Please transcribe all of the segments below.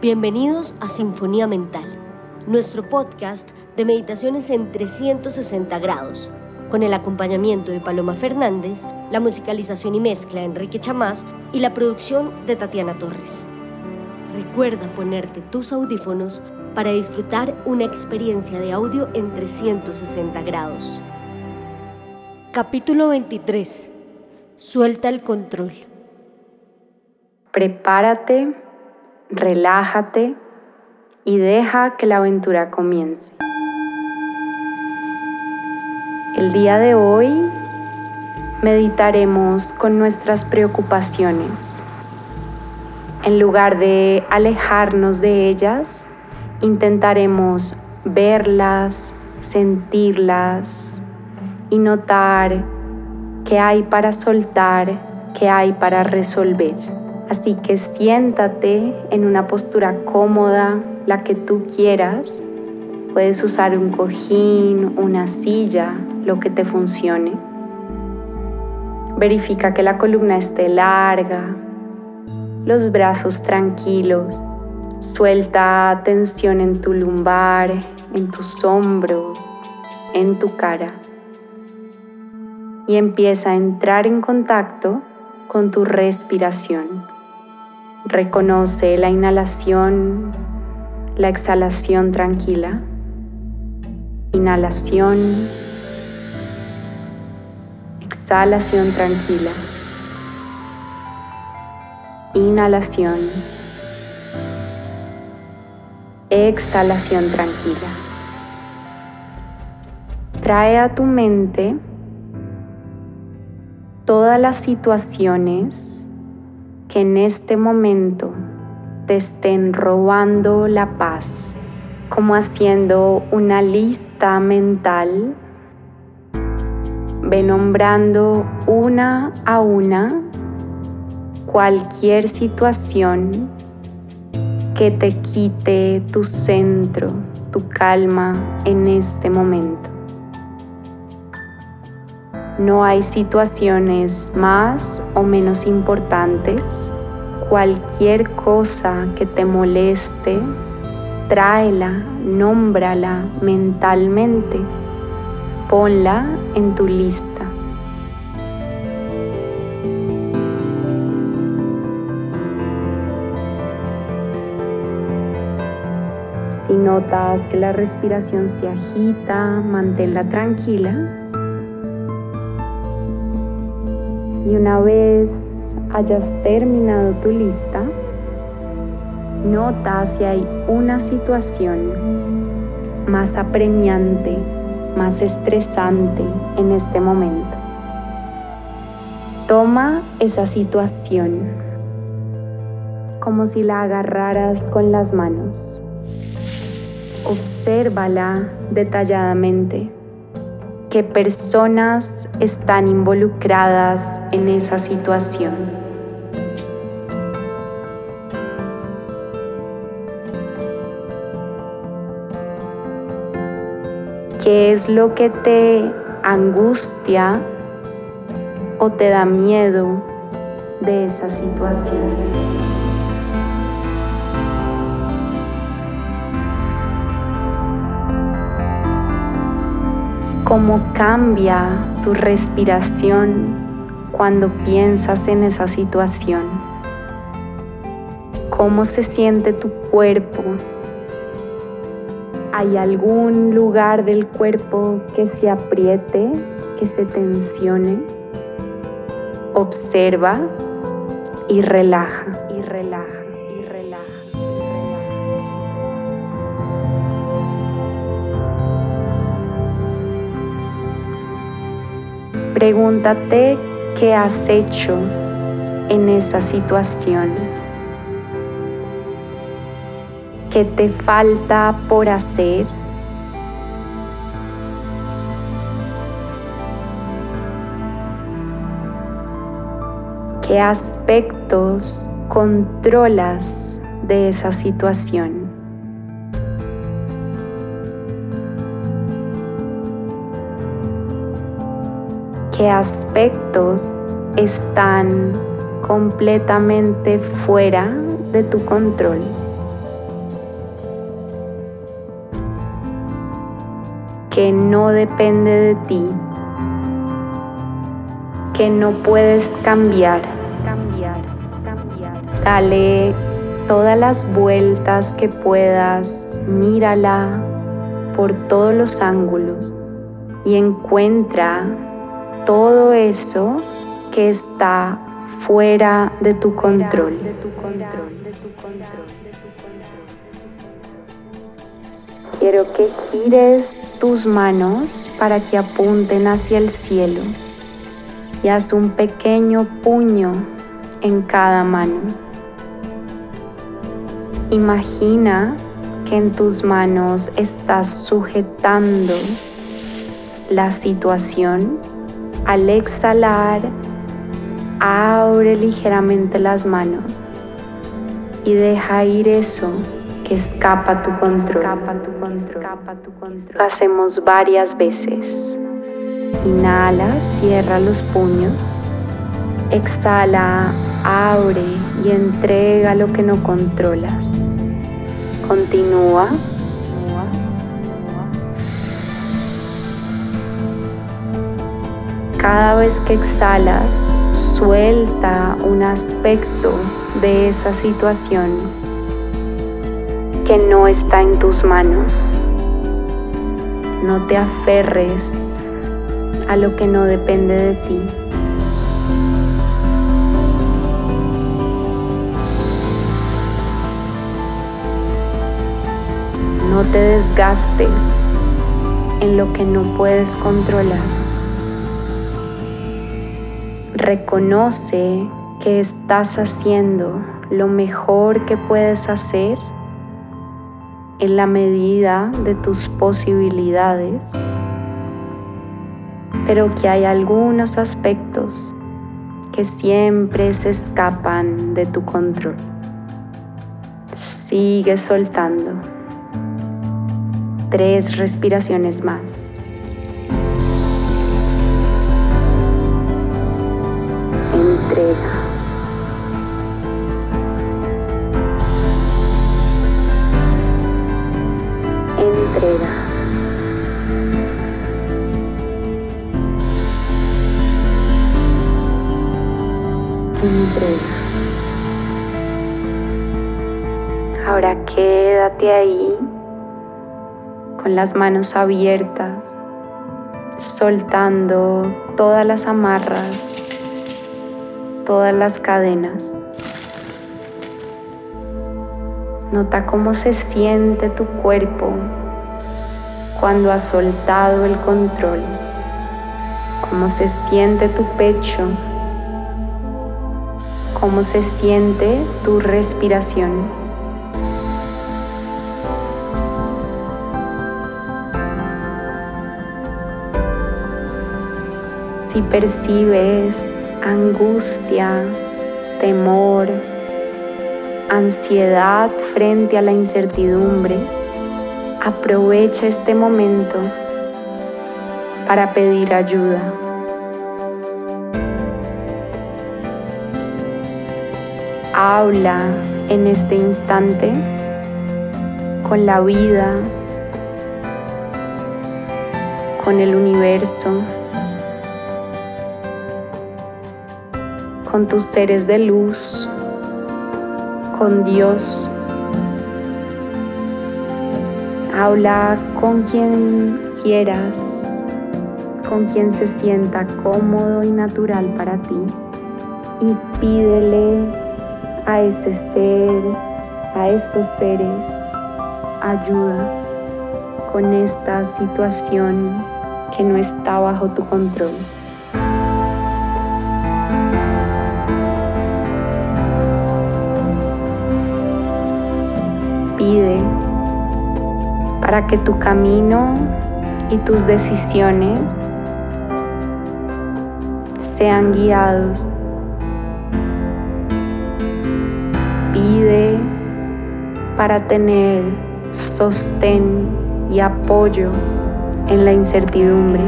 Bienvenidos a Sinfonía Mental, nuestro podcast de meditaciones en 360 grados, con el acompañamiento de Paloma Fernández, la musicalización y mezcla de Enrique Chamás y la producción de Tatiana Torres. Recuerda ponerte tus audífonos para disfrutar una experiencia de audio en 360 grados. Capítulo 23. Suelta el control. Prepárate relájate y deja que la aventura comience. El día de hoy meditaremos con nuestras preocupaciones. En lugar de alejarnos de ellas, intentaremos verlas, sentirlas y notar qué hay para soltar, qué hay para resolver. Así que siéntate en una postura cómoda, la que tú quieras. Puedes usar un cojín, una silla, lo que te funcione. Verifica que la columna esté larga, los brazos tranquilos. Suelta tensión en tu lumbar, en tus hombros, en tu cara. Y empieza a entrar en contacto con tu respiración. Reconoce la inhalación, la exhalación tranquila. Inhalación, exhalación tranquila. Inhalación, exhalación tranquila. Trae a tu mente todas las situaciones en este momento te estén robando la paz, como haciendo una lista mental. Ve nombrando una a una cualquier situación que te quite tu centro, tu calma en este momento. No hay situaciones más o menos importantes. Cualquier cosa que te moleste, tráela, nómbrala mentalmente, ponla en tu lista. Si notas que la respiración se agita, manténla tranquila Y una vez hayas terminado tu lista, nota si hay una situación más apremiante, más estresante en este momento. Toma esa situación como si la agarraras con las manos. Obsérvala detalladamente qué personas están involucradas en esa situación. ¿Qué es lo que te angustia o te da miedo de esa situación? Cómo cambia tu respiración cuando piensas en esa situación, cómo se siente tu cuerpo. ¿Hay algún lugar del cuerpo que se apriete, que se tensione? Observa y relaja. Pregúntate qué has hecho en esa situación. ¿Qué te falta por hacer? ¿Qué aspectos controlas de esa situación? qué aspectos están completamente fuera de tu control. que no depende de ti, que no puedes cambiar. Dale todas las vueltas que puedas, mírala por todos los ángulos y encuentra todo eso que está fuera de tu control. Quiero que gires tus manos para que apunten hacia el cielo y haz un pequeño puño en cada mano. Imagina que en tus manos estás sujetando la situación. Al exhalar, abre ligeramente las manos y deja ir eso que escapa tu control. Lo hacemos varias veces. Inhala, cierra los puños. Exhala, abre y entrega lo que no controlas. Continúa. Cada vez que exhalas, suelta un aspecto de esa situación que no está en tus manos. No te aferres a lo que no depende de ti. No te desgastes en lo que no puedes controlar. Reconoce que estás haciendo lo mejor que puedes hacer en la medida de tus posibilidades, pero que hay algunos aspectos que siempre se escapan de tu control. Sigue soltando tres respiraciones más. Quédate ahí con las manos abiertas, soltando todas las amarras, todas las cadenas. Nota cómo se siente tu cuerpo cuando has soltado el control, cómo se siente tu pecho, cómo se siente tu respiración. Si percibes angustia, temor, ansiedad frente a la incertidumbre, aprovecha este momento para pedir ayuda. Habla en este instante con la vida, con el universo, con tus seres de luz, con Dios. Habla con quien quieras, con quien se sienta cómodo y natural para ti y pídele a ese ser, a estos seres, ayuda con esta situación que no está bajo tu control. Para que tu camino y tus decisiones sean guiados. Pide para tener sostén y apoyo en la incertidumbre.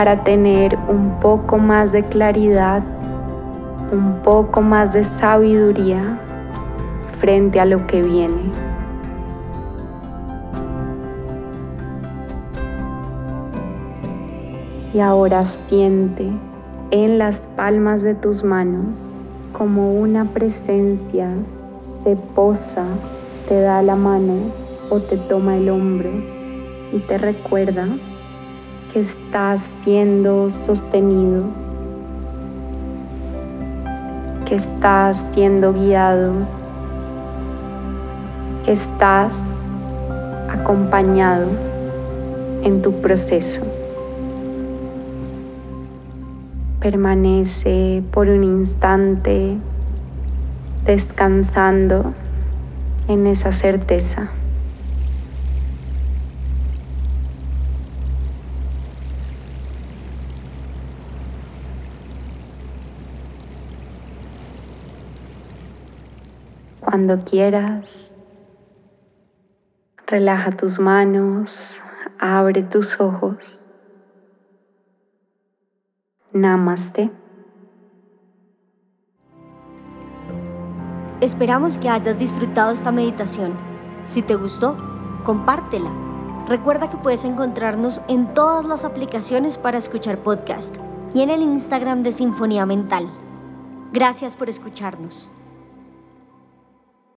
Para tener un poco más de claridad, un poco más de sabiduría frente a lo que viene. Y ahora siente en las palmas de tus manos como una presencia se posa, te da la mano o te toma el hombro y te recuerda que estás siendo sostenido, que estás siendo guiado, que estás acompañado en tu proceso. Permanece por un instante descansando en esa certeza. Cuando quieras, relaja tus manos, abre tus ojos. Namaste. Esperamos que hayas disfrutado esta meditación. Si te gustó, compártela. Recuerda que puedes encontrarnos en todas las aplicaciones para escuchar podcast y en el Instagram de Sinfonía Mental. Gracias por escucharnos.